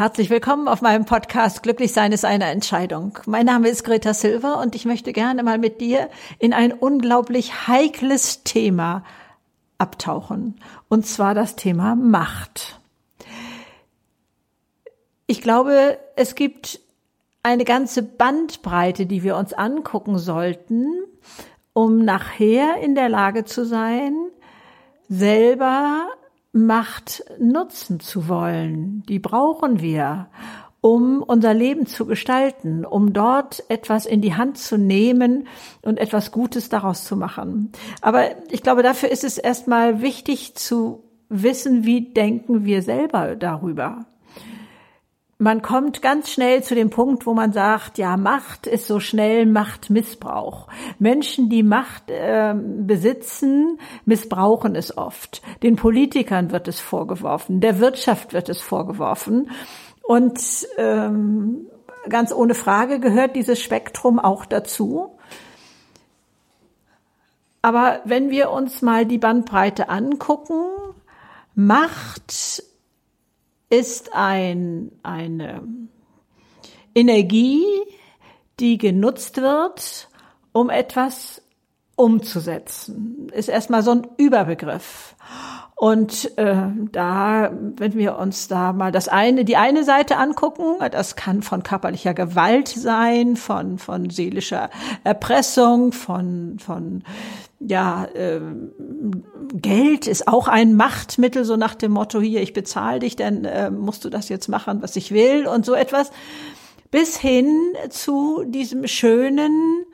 Herzlich willkommen auf meinem Podcast Glücklich sein ist eine Entscheidung. Mein Name ist Greta Silver und ich möchte gerne mal mit dir in ein unglaublich heikles Thema abtauchen. Und zwar das Thema Macht. Ich glaube, es gibt eine ganze Bandbreite, die wir uns angucken sollten, um nachher in der Lage zu sein, selber Macht nutzen zu wollen. Die brauchen wir, um unser Leben zu gestalten, um dort etwas in die Hand zu nehmen und etwas Gutes daraus zu machen. Aber ich glaube, dafür ist es erstmal wichtig zu wissen, wie denken wir selber darüber man kommt ganz schnell zu dem Punkt, wo man sagt, ja, Macht ist so schnell Machtmissbrauch. Menschen, die Macht äh, besitzen, missbrauchen es oft. Den Politikern wird es vorgeworfen, der Wirtschaft wird es vorgeworfen. Und ähm, ganz ohne Frage gehört dieses Spektrum auch dazu. Aber wenn wir uns mal die Bandbreite angucken, Macht ist ein, eine Energie, die genutzt wird, um etwas umzusetzen. Ist erstmal so ein Überbegriff. Und äh, da, wenn wir uns da mal das eine, die eine Seite angucken, das kann von körperlicher Gewalt sein, von von seelischer Erpressung, von von ja äh, Geld ist auch ein Machtmittel, so nach dem Motto hier, ich bezahle dich, dann äh, musst du das jetzt machen, was ich will und so etwas, bis hin zu diesem schönen,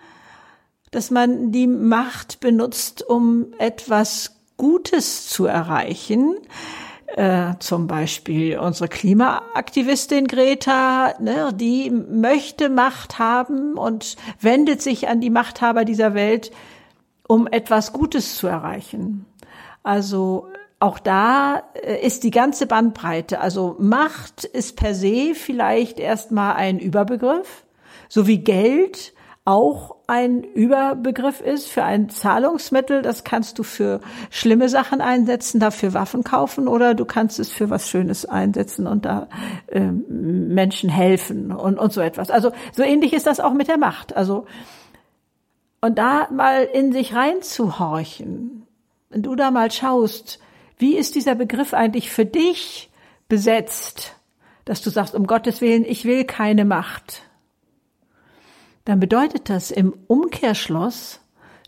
dass man die Macht benutzt, um etwas Gutes zu erreichen. Äh, zum Beispiel unsere Klimaaktivistin Greta, ne, die möchte Macht haben und wendet sich an die Machthaber dieser Welt, um etwas Gutes zu erreichen. Also auch da äh, ist die ganze Bandbreite. Also Macht ist per se vielleicht erstmal ein Überbegriff, so wie Geld auch ein Überbegriff ist für ein Zahlungsmittel. Das kannst du für schlimme Sachen einsetzen, dafür Waffen kaufen oder du kannst es für was Schönes einsetzen und da äh, Menschen helfen und, und so etwas. Also so ähnlich ist das auch mit der Macht. Also und da mal in sich reinzuhorchen, wenn du da mal schaust, wie ist dieser Begriff eigentlich für dich besetzt, dass du sagst, um Gottes Willen, ich will keine Macht dann bedeutet das im Umkehrschluss,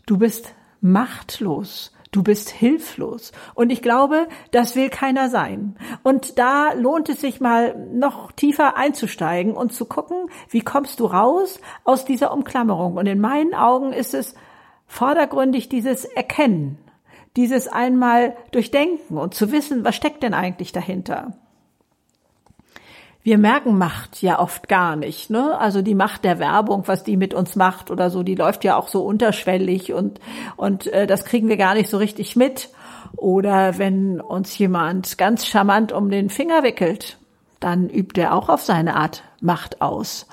du bist machtlos. Du bist hilflos. Und ich glaube, das will keiner sein. Und da lohnt es sich mal noch tiefer einzusteigen und zu gucken, wie kommst du raus aus dieser Umklammerung. Und in meinen Augen ist es vordergründig dieses Erkennen, dieses einmal durchdenken und zu wissen, was steckt denn eigentlich dahinter wir merken Macht ja oft gar nicht. Ne? Also die Macht der Werbung, was die mit uns macht oder so, die läuft ja auch so unterschwellig und, und äh, das kriegen wir gar nicht so richtig mit. Oder wenn uns jemand ganz charmant um den Finger wickelt, dann übt er auch auf seine Art Macht aus.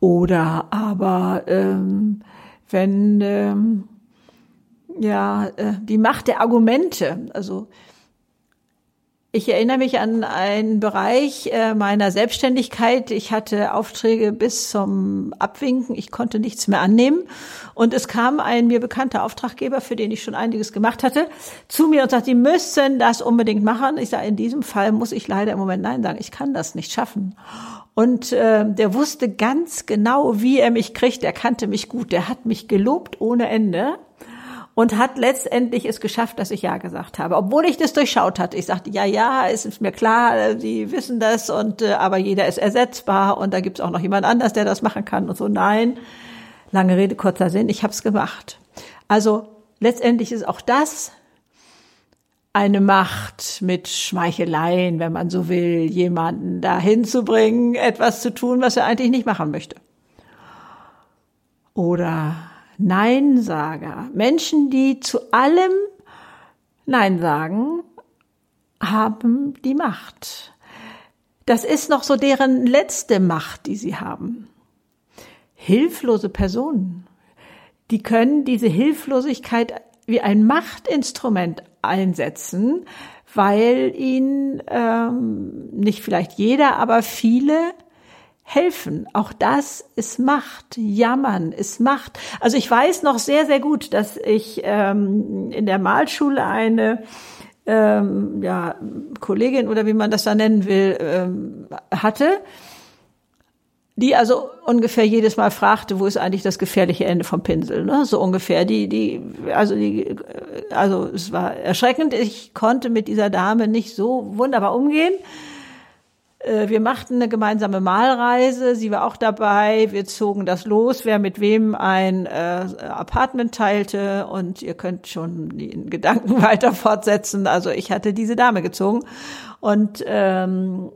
Oder aber ähm, wenn ähm, ja äh, die Macht der Argumente, also ich erinnere mich an einen Bereich äh, meiner Selbstständigkeit. Ich hatte Aufträge bis zum Abwinken. Ich konnte nichts mehr annehmen. Und es kam ein mir bekannter Auftraggeber, für den ich schon einiges gemacht hatte, zu mir und sagte, Sie müssen das unbedingt machen. Ich sage, in diesem Fall muss ich leider im Moment Nein sagen. Ich kann das nicht schaffen. Und äh, der wusste ganz genau, wie er mich kriegt. Er kannte mich gut. Der hat mich gelobt ohne Ende und hat letztendlich es geschafft, dass ich Ja gesagt habe, obwohl ich das durchschaut hatte. Ich sagte, ja, ja, es ist mir klar, Sie wissen das und äh, aber jeder ist ersetzbar und da gibt's auch noch jemand anders, der das machen kann und so. Nein, lange Rede, kurzer Sinn, ich habe es gemacht. Also letztendlich ist auch das eine Macht mit Schmeicheleien, wenn man so will, jemanden dahin zu bringen, etwas zu tun, was er eigentlich nicht machen möchte. Oder Neinsager, Menschen, die zu allem Nein sagen, haben die Macht. Das ist noch so deren letzte Macht, die sie haben. Hilflose Personen, die können diese Hilflosigkeit wie ein Machtinstrument einsetzen, weil ihn ähm, nicht vielleicht jeder, aber viele helfen. Auch das ist Macht. Jammern ist Macht. Also ich weiß noch sehr, sehr gut, dass ich ähm, in der Malschule eine ähm, ja, Kollegin oder wie man das da nennen will, ähm, hatte, die also ungefähr jedes Mal fragte, wo ist eigentlich das gefährliche Ende vom Pinsel, ne? So ungefähr. Die, die, also die, also es war erschreckend. Ich konnte mit dieser Dame nicht so wunderbar umgehen. Äh, wir machten eine gemeinsame Malreise. Sie war auch dabei. Wir zogen das los, wer mit wem ein äh, Apartment teilte. Und ihr könnt schon den Gedanken weiter fortsetzen. Also ich hatte diese Dame gezogen. Und ähm,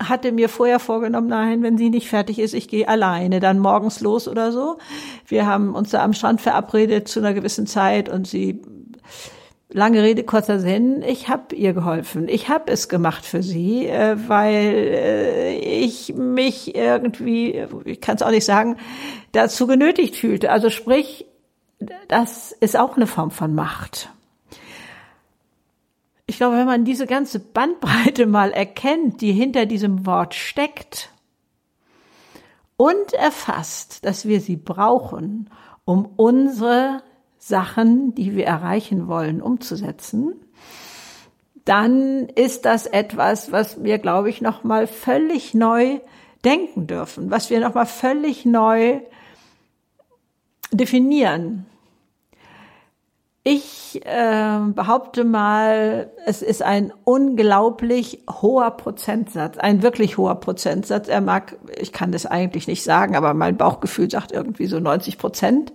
hatte mir vorher vorgenommen, nein, wenn sie nicht fertig ist, ich gehe alleine, dann morgens los oder so. Wir haben uns da am Strand verabredet zu einer gewissen Zeit und sie Lange Rede, kurzer Sinn, ich habe ihr geholfen. Ich habe es gemacht für sie, äh, weil äh, ich mich irgendwie, ich kann es auch nicht sagen, dazu genötigt fühlte. Also sprich, das ist auch eine Form von Macht ich glaube, wenn man diese ganze Bandbreite mal erkennt, die hinter diesem Wort steckt und erfasst, dass wir sie brauchen, um unsere Sachen, die wir erreichen wollen, umzusetzen, dann ist das etwas, was wir, glaube ich, noch mal völlig neu denken dürfen, was wir noch mal völlig neu definieren. Ich äh, behaupte mal, es ist ein unglaublich hoher Prozentsatz, ein wirklich hoher Prozentsatz. Er mag, ich kann das eigentlich nicht sagen, aber mein Bauchgefühl sagt irgendwie so 90 Prozent.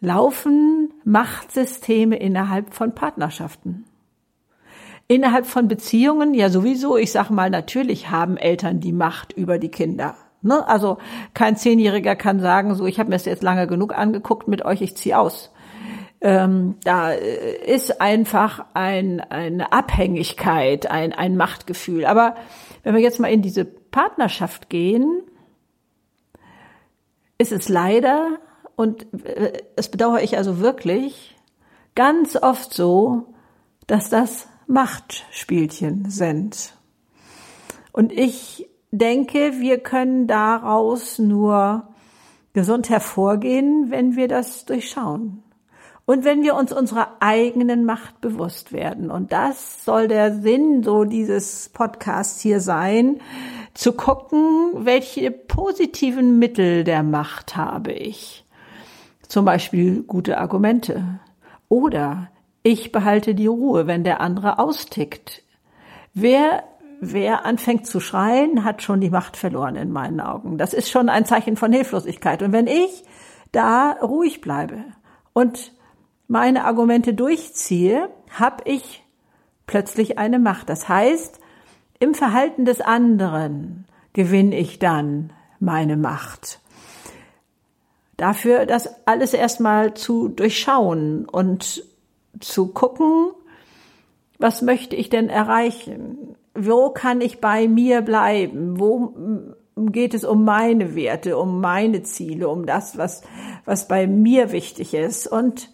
Laufen Machtsysteme innerhalb von Partnerschaften. Innerhalb von Beziehungen, ja sowieso, ich sage mal, natürlich haben Eltern die Macht über die Kinder. Ne? Also kein Zehnjähriger kann sagen, so ich habe mir das jetzt lange genug angeguckt mit euch, ich ziehe aus. Ähm, da äh, ist einfach ein, eine Abhängigkeit, ein, ein Machtgefühl. Aber wenn wir jetzt mal in diese Partnerschaft gehen, ist es leider, und äh, das bedauere ich also wirklich, ganz oft so, dass das Machtspielchen sind. Und ich denke, wir können daraus nur gesund hervorgehen, wenn wir das durchschauen. Und wenn wir uns unserer eigenen Macht bewusst werden. Und das soll der Sinn so dieses Podcasts hier sein, zu gucken, welche positiven Mittel der Macht habe ich. Zum Beispiel gute Argumente. Oder ich behalte die Ruhe, wenn der andere austickt. Wer wer anfängt zu schreien, hat schon die Macht verloren in meinen Augen. Das ist schon ein Zeichen von Hilflosigkeit. Und wenn ich da ruhig bleibe und meine Argumente durchziehe, habe ich plötzlich eine Macht. Das heißt, im Verhalten des anderen gewinne ich dann meine Macht. Dafür das alles erstmal zu durchschauen und zu gucken, was möchte ich denn erreichen? wo kann ich bei mir bleiben? Wo geht es um meine Werte, um meine Ziele, um das, was, was bei mir wichtig ist? Und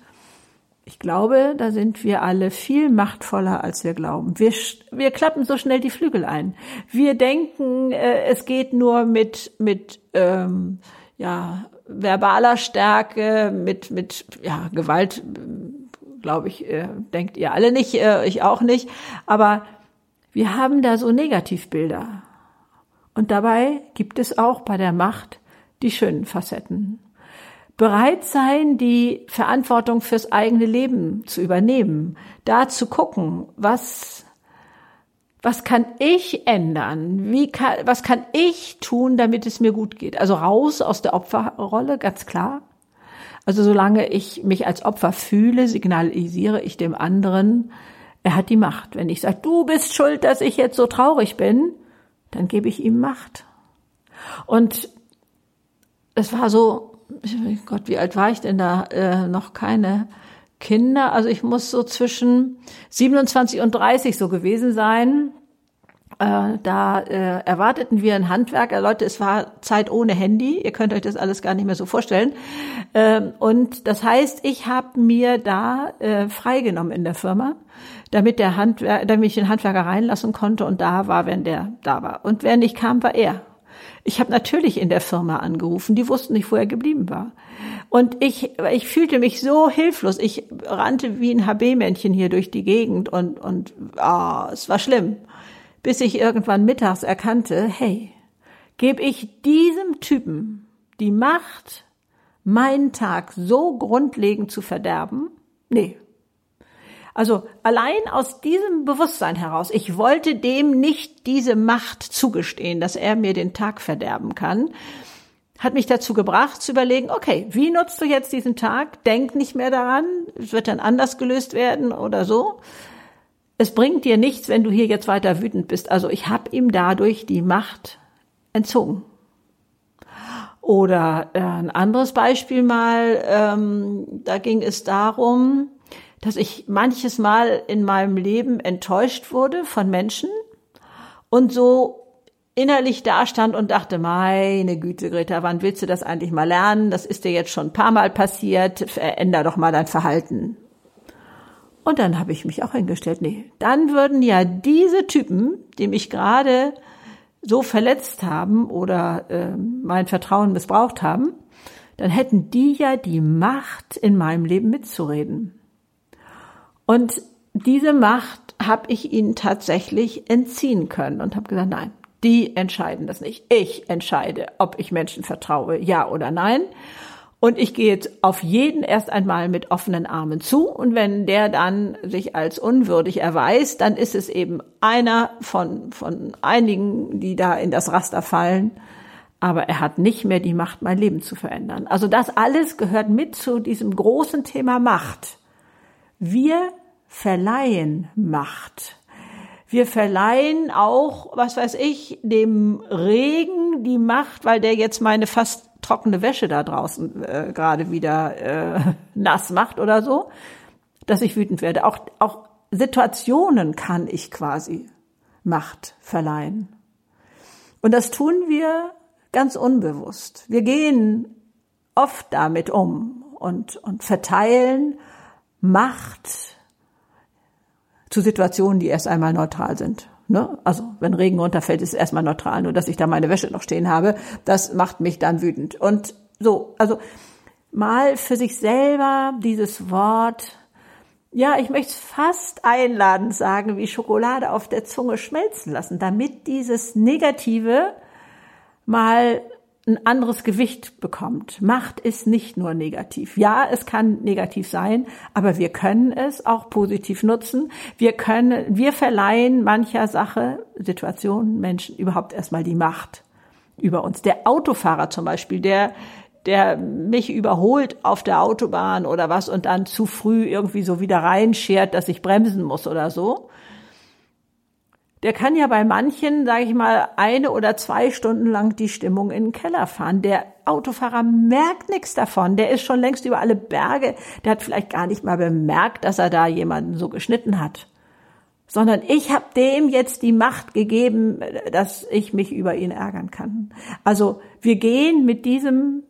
ich glaube, da sind wir alle viel machtvoller, als wir glauben. Wir, wir klappen so schnell die Flügel ein. Wir denken, äh, es geht nur mit, mit ähm, ja, verbaler Stärke, mit, mit ja, Gewalt, glaube ich, äh, denkt ihr alle nicht, äh, ich auch nicht. Aber wir haben da so Negativbilder. Und dabei gibt es auch bei der Macht die schönen Facetten. Bereit sein, die Verantwortung fürs eigene Leben zu übernehmen, da zu gucken, was, was kann ich ändern? Wie kann, was kann ich tun, damit es mir gut geht? Also raus aus der Opferrolle, ganz klar. Also solange ich mich als Opfer fühle, signalisiere ich dem anderen, er hat die Macht. Wenn ich sage, du bist schuld, dass ich jetzt so traurig bin, dann gebe ich ihm Macht. Und es war so, Gott, wie alt war ich denn da? Äh, noch keine Kinder. Also ich muss so zwischen 27 und 30 so gewesen sein. Äh, da äh, erwarteten wir einen Handwerker. Leute, es war Zeit ohne Handy. Ihr könnt euch das alles gar nicht mehr so vorstellen. Ähm, und das heißt, ich habe mir da äh, freigenommen in der Firma, damit der Handwerker, damit ich den Handwerker reinlassen konnte und da war, wenn der da war. Und wer nicht kam, war er. Ich habe natürlich in der Firma angerufen. Die wussten nicht, wo er geblieben war. Und ich, ich fühlte mich so hilflos. Ich rannte wie ein HB-Männchen hier durch die Gegend und, und oh, es war schlimm bis ich irgendwann mittags erkannte, hey, gebe ich diesem Typen die Macht, meinen Tag so grundlegend zu verderben? Nee. Also allein aus diesem Bewusstsein heraus, ich wollte dem nicht diese Macht zugestehen, dass er mir den Tag verderben kann, hat mich dazu gebracht zu überlegen, okay, wie nutzt du jetzt diesen Tag? Denk nicht mehr daran, es wird dann anders gelöst werden oder so, es bringt dir nichts, wenn du hier jetzt weiter wütend bist. Also ich habe ihm dadurch die Macht entzogen. Oder äh, ein anderes Beispiel mal, ähm, da ging es darum, dass ich manches Mal in meinem Leben enttäuscht wurde von Menschen und so innerlich dastand und dachte, meine Güte, Greta, wann willst du das eigentlich mal lernen? Das ist dir jetzt schon ein paar Mal passiert, veränder doch mal dein Verhalten. Und dann habe ich mich auch hingestellt, nee, dann würden ja diese Typen, die mich gerade so verletzt haben oder äh, mein Vertrauen missbraucht haben, dann hätten die ja die Macht, in meinem Leben mitzureden. Und diese Macht habe ich ihnen tatsächlich entziehen können und habe gesagt, nein, die entscheiden das nicht. Ich entscheide, ob ich Menschen vertraue, ja oder nein. Und ich gehe jetzt auf jeden erst einmal mit offenen Armen zu. Und wenn der dann sich als unwürdig erweist, dann ist es eben einer von, von einigen, die da in das Raster fallen. Aber er hat nicht mehr die Macht, mein Leben zu verändern. Also das alles gehört mit zu diesem großen Thema Macht. Wir verleihen Macht. Wir verleihen auch, was weiß ich, dem Regen die Macht, weil der jetzt meine fast trockene Wäsche da draußen äh, gerade wieder äh, nass macht oder so, dass ich wütend werde. Auch, auch Situationen kann ich quasi Macht verleihen. Und das tun wir ganz unbewusst. Wir gehen oft damit um und, und verteilen Macht zu Situationen, die erst einmal neutral sind. Ne? Also wenn Regen runterfällt, ist es erstmal neutral. Nur dass ich da meine Wäsche noch stehen habe, das macht mich dann wütend. Und so, also mal für sich selber dieses Wort, ja, ich möchte es fast einladend sagen, wie Schokolade auf der Zunge schmelzen lassen, damit dieses Negative mal ein anderes Gewicht bekommt. Macht ist nicht nur negativ. Ja, es kann negativ sein, aber wir können es auch positiv nutzen. Wir können, wir verleihen mancher Sache, Situationen, Menschen überhaupt erstmal die Macht über uns. Der Autofahrer zum Beispiel, der, der mich überholt auf der Autobahn oder was und dann zu früh irgendwie so wieder reinschert, dass ich bremsen muss oder so der kann ja bei manchen, sage ich mal, eine oder zwei Stunden lang die Stimmung in den Keller fahren. Der Autofahrer merkt nichts davon. Der ist schon längst über alle Berge. Der hat vielleicht gar nicht mal bemerkt, dass er da jemanden so geschnitten hat. Sondern ich habe dem jetzt die Macht gegeben, dass ich mich über ihn ärgern kann. Also wir gehen mit diesem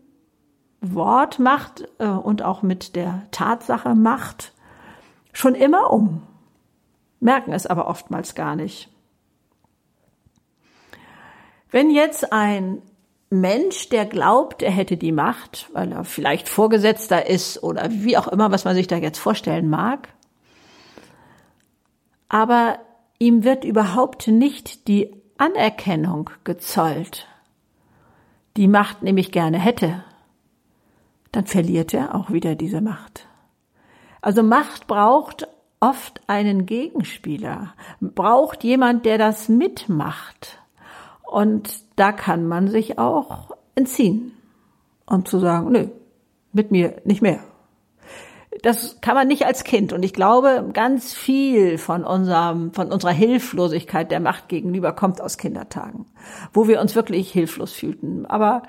Wort Macht äh, und auch mit der Tatsache Macht schon immer um, merken es aber oftmals gar nicht. Wenn jetzt ein Mensch, der glaubt, er hätte die Macht, weil er vielleicht Vorgesetzter ist oder wie auch immer, was man sich da jetzt vorstellen mag, aber ihm wird überhaupt nicht die Anerkennung gezollt, die Macht nämlich gerne hätte, dann verliert er auch wieder diese Macht. Also Macht braucht oft einen Gegenspieler, braucht jemand, der das mitmacht. Und da kann man sich auch entziehen und zu sagen, nö, mit mir nicht mehr. Das kann man nicht als Kind. Und ich glaube, ganz viel von unserem, von unserer Hilflosigkeit der Macht gegenüber kommt aus Kindertagen, wo wir uns wirklich hilflos fühlten. Aber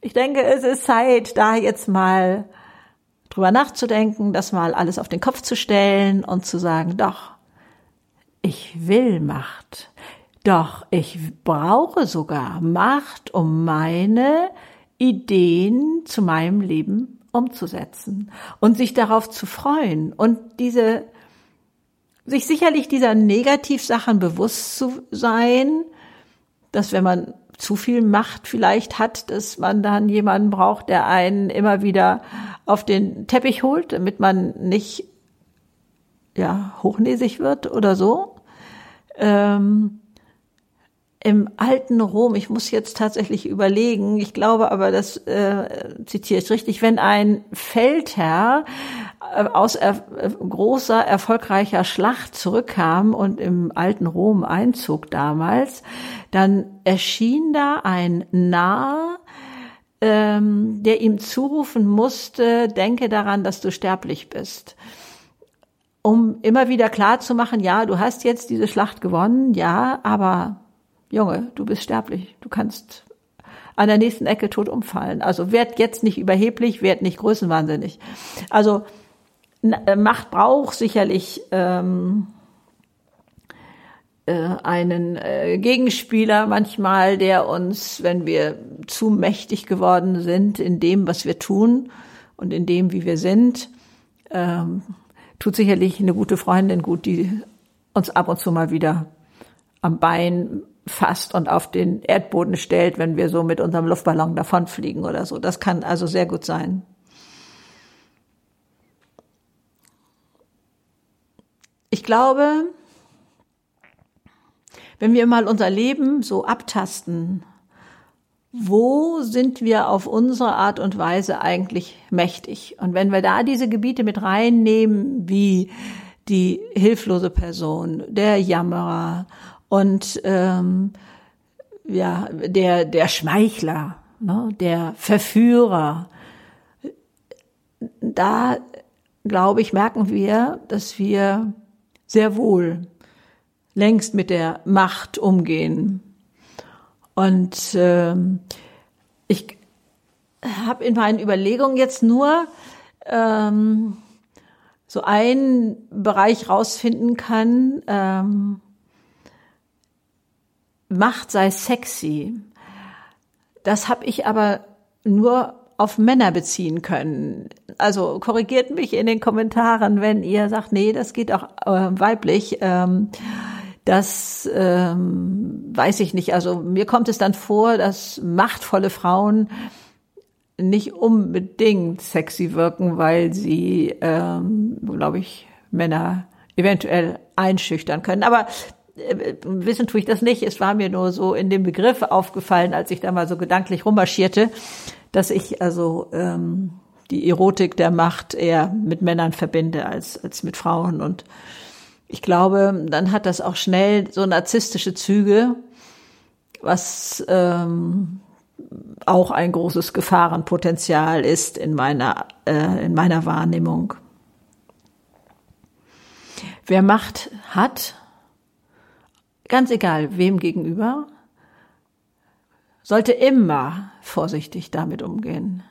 ich denke, es ist Zeit, da jetzt mal drüber nachzudenken, das mal alles auf den Kopf zu stellen und zu sagen, doch, ich will Macht. Doch ich brauche sogar Macht, um meine Ideen zu meinem Leben umzusetzen und sich darauf zu freuen und diese sich sicherlich dieser Negativsachen bewusst zu sein, dass wenn man zu viel Macht vielleicht hat, dass man dann jemanden braucht, der einen immer wieder auf den Teppich holt, damit man nicht ja hochnäsig wird oder so. Ähm, Im alten Rom, ich muss jetzt tatsächlich überlegen, ich glaube aber, das äh, zitiere ich richtig, wenn ein Feldherr äh, aus er, äh, großer, erfolgreicher Schlacht zurückkam und im alten Rom einzog damals, dann erschien da ein Narr, ähm, der ihm zurufen musste, denke daran, dass du sterblich bist. Um immer wieder klar zu machen, ja, du hast jetzt diese Schlacht gewonnen, ja, aber Junge, du bist sterblich, du kannst an der nächsten Ecke tot umfallen. Also werd jetzt nicht überheblich, werd nicht größenwahnsinnig. Also äh, Macht braucht sicherlich ähm, äh, einen äh, Gegenspieler manchmal, der uns, wenn wir zu mächtig geworden sind in dem, was wir tun und in dem, wie wir sind, ähm, tut sicherlich eine gute Freundin gut, die uns ab und zu mal wieder am Bein fasst und auf den Erdboden stellt, wenn wir so mit unserem Luftballon davonfliegen oder so. Das kann also sehr gut sein. Ich glaube, wenn wir mal unser Leben so abtasten, wo sind wir auf unsere Art und Weise eigentlich mächtig? Und wenn wir da diese Gebiete mit reinnehmen, wie die hilflose Person, der Jammerer und ähm, ja der der Schmeichler, ne, der Verführer, da glaube ich merken wir, dass wir sehr wohl längst mit der Macht umgehen. Und äh, ich habe in meinen Überlegungen jetzt nur ähm, so einen Bereich rausfinden kann, ähm, Macht sei sexy. Das habe ich aber nur auf Männer beziehen können. Also korrigiert mich in den Kommentaren, wenn ihr sagt, nee, das geht auch äh, weiblich. Ähm, das ähm, weiß ich nicht. Also mir kommt es dann vor, dass machtvolle Frauen nicht unbedingt sexy wirken, weil sie, ähm, glaube ich, Männer eventuell einschüchtern können. Aber wissen tue ich das nicht. Es war mir nur so in dem Begriff aufgefallen, als ich da mal so gedanklich rummarschierte, dass ich also ähm, die Erotik der Macht eher mit Männern verbinde als, als mit Frauen. Und ich glaube, dann hat das auch schnell so narzisstische Züge, was ähm, auch ein großes Gefahrenpotenzial ist in meiner, äh, in meiner Wahrnehmung. Wer Macht hat, ganz egal wem gegenüber, sollte immer vorsichtig damit umgehen.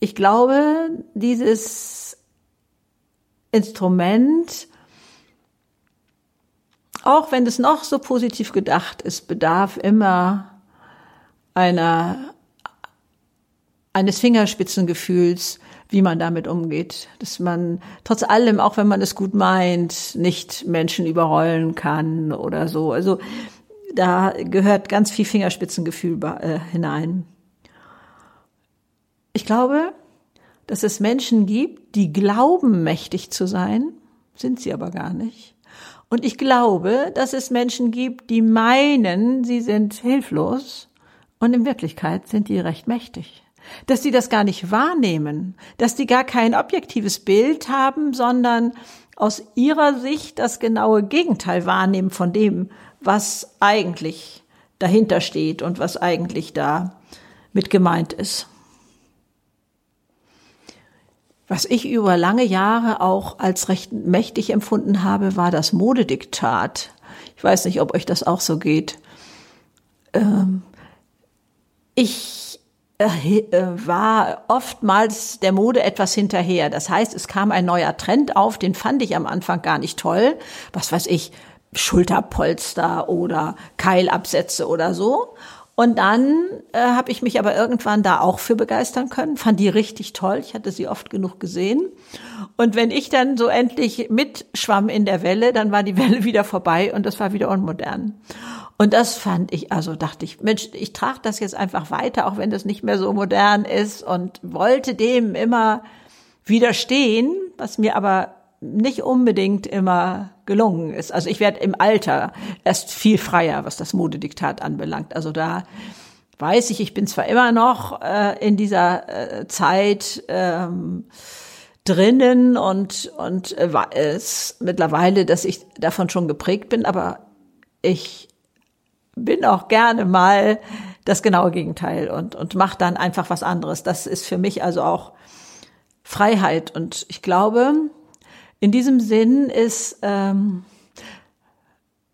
Ich glaube, dieses Instrument, auch wenn es noch so positiv gedacht ist, bedarf immer einer, eines Fingerspitzengefühls, wie man damit umgeht. Dass man trotz allem, auch wenn man es gut meint, nicht Menschen überrollen kann oder so. Also da gehört ganz viel Fingerspitzengefühl äh, hinein. Ich glaube, dass es Menschen gibt, die glauben, mächtig zu sein, sind sie aber gar nicht. Und ich glaube, dass es Menschen gibt, die meinen, sie sind hilflos und in Wirklichkeit sind die recht mächtig. Dass sie das gar nicht wahrnehmen, dass die gar kein objektives Bild haben, sondern aus ihrer Sicht das genaue Gegenteil wahrnehmen von dem, was eigentlich dahinter steht und was eigentlich da mit gemeint ist. Was ich über lange Jahre auch als recht mächtig empfunden habe, war das Modediktat. Ich weiß nicht, ob euch das auch so geht. Ähm, ich war oftmals der Mode etwas hinterher. Das heißt, es kam ein neuer Trend auf, den fand ich am Anfang gar nicht toll. Was weiß ich, Schulterpolster oder Keilabsätze oder so. Und dann äh, habe ich mich aber irgendwann da auch für begeistern können, fand die richtig toll. Ich hatte sie oft genug gesehen. Und wenn ich dann so endlich mitschwamm in der Welle, dann war die Welle wieder vorbei und das war wieder unmodern. Und das fand ich, also dachte ich, Mensch, ich trage das jetzt einfach weiter, auch wenn das nicht mehr so modern ist und wollte dem immer widerstehen, was mir aber nicht unbedingt immer gelungen ist. Also ich werde im Alter erst viel freier, was das Modediktat anbelangt. Also da weiß ich, ich bin zwar immer noch äh, in dieser äh, Zeit ähm, drinnen und und äh, es mittlerweile, dass ich davon schon geprägt bin, aber ich bin auch gerne mal das genaue Gegenteil und und mache dann einfach was anderes. Das ist für mich also auch Freiheit und ich glaube, in diesem Sinn ist ähm,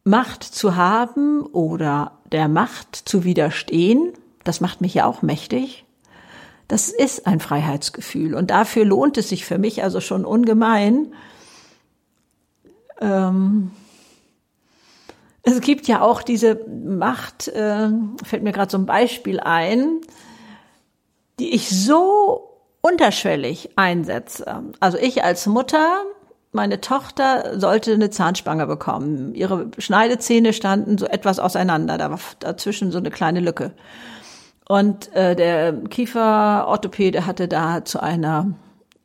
Macht zu haben oder der Macht zu widerstehen, das macht mich ja auch mächtig. Das ist ein Freiheitsgefühl und dafür lohnt es sich für mich also schon ungemein. Ähm, es gibt ja auch diese Macht, äh, fällt mir gerade so ein Beispiel ein, die ich so unterschwellig einsetze. Also ich als Mutter meine Tochter sollte eine Zahnspange bekommen. Ihre Schneidezähne standen so etwas auseinander, da war dazwischen so eine kleine Lücke. Und äh, der Kieferorthopäde hatte da zu einer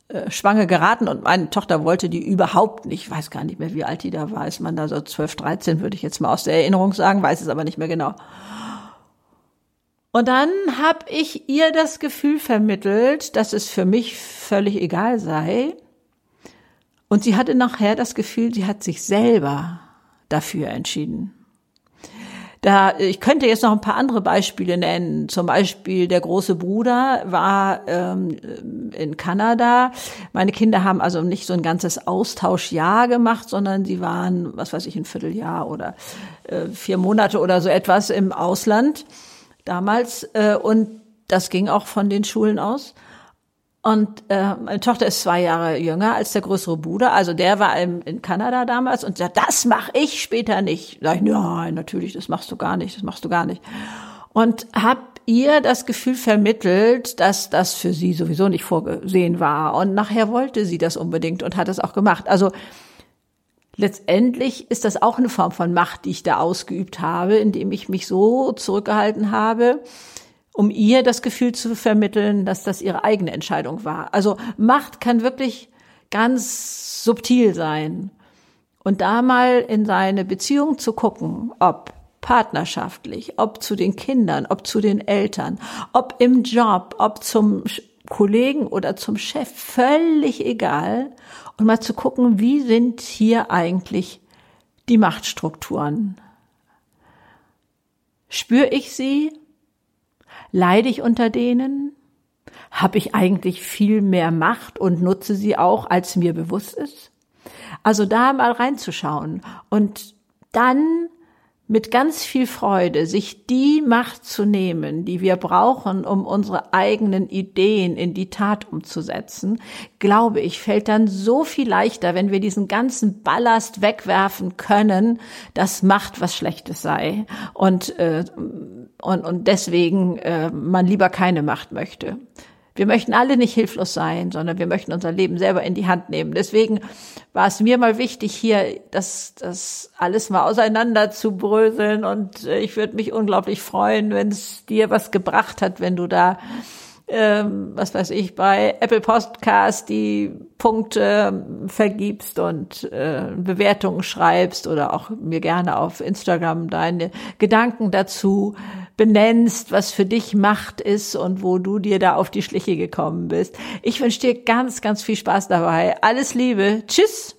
äh, Schwange geraten und meine Tochter wollte die überhaupt nicht, ich weiß gar nicht mehr, wie alt die da war, ist man da so 12, 13, würde ich jetzt mal aus der Erinnerung sagen, weiß es aber nicht mehr genau. Und dann habe ich ihr das Gefühl vermittelt, dass es für mich völlig egal sei, und sie hatte nachher das Gefühl, sie hat sich selber dafür entschieden. Da, ich könnte jetzt noch ein paar andere Beispiele nennen. Zum Beispiel der große Bruder war ähm, in Kanada. Meine Kinder haben also nicht so ein ganzes Austauschjahr gemacht, sondern sie waren, was weiß ich, ein Vierteljahr oder äh, vier Monate oder so etwas im Ausland damals. Äh, und das ging auch von den Schulen aus. Und äh, meine Tochter ist zwei Jahre jünger als der größere Bruder. Also der war in, in Kanada damals und sagt, das mache ich später nicht. Sag ich, nein, natürlich, das machst du gar nicht, das machst du gar nicht. Und habe ihr das Gefühl vermittelt, dass das für sie sowieso nicht vorgesehen war. Und nachher wollte sie das unbedingt und hat es auch gemacht. Also letztendlich ist das auch eine Form von Macht, die ich da ausgeübt habe, indem ich mich so zurückgehalten habe um ihr das Gefühl zu vermitteln, dass das ihre eigene Entscheidung war. Also Macht kann wirklich ganz subtil sein. Und da mal in seine Beziehung zu gucken, ob partnerschaftlich, ob zu den Kindern, ob zu den Eltern, ob im Job, ob zum Kollegen oder zum Chef, völlig egal. Und mal zu gucken, wie sind hier eigentlich die Machtstrukturen? Spüre ich sie? Leide ich unter denen? Habe ich eigentlich viel mehr Macht und nutze sie auch, als mir bewusst ist? Also da mal reinzuschauen und dann mit ganz viel Freude sich die Macht zu nehmen, die wir brauchen, um unsere eigenen Ideen in die Tat umzusetzen, glaube ich, fällt dann so viel leichter, wenn wir diesen ganzen Ballast wegwerfen können, dass Macht was Schlechtes sei und äh, und, und deswegen äh, man lieber keine Macht möchte. Wir möchten alle nicht hilflos sein, sondern wir möchten unser Leben selber in die Hand nehmen. Deswegen war es mir mal wichtig, hier das, das alles mal auseinander zu bröseln. Und ich würde mich unglaublich freuen, wenn es dir was gebracht hat, wenn du da ähm, was weiß ich, bei Apple Podcast die Punkte vergibst und äh, Bewertungen schreibst oder auch mir gerne auf Instagram deine Gedanken dazu benennst, was für dich Macht ist und wo du dir da auf die Schliche gekommen bist. Ich wünsche dir ganz, ganz viel Spaß dabei. Alles Liebe. Tschüss.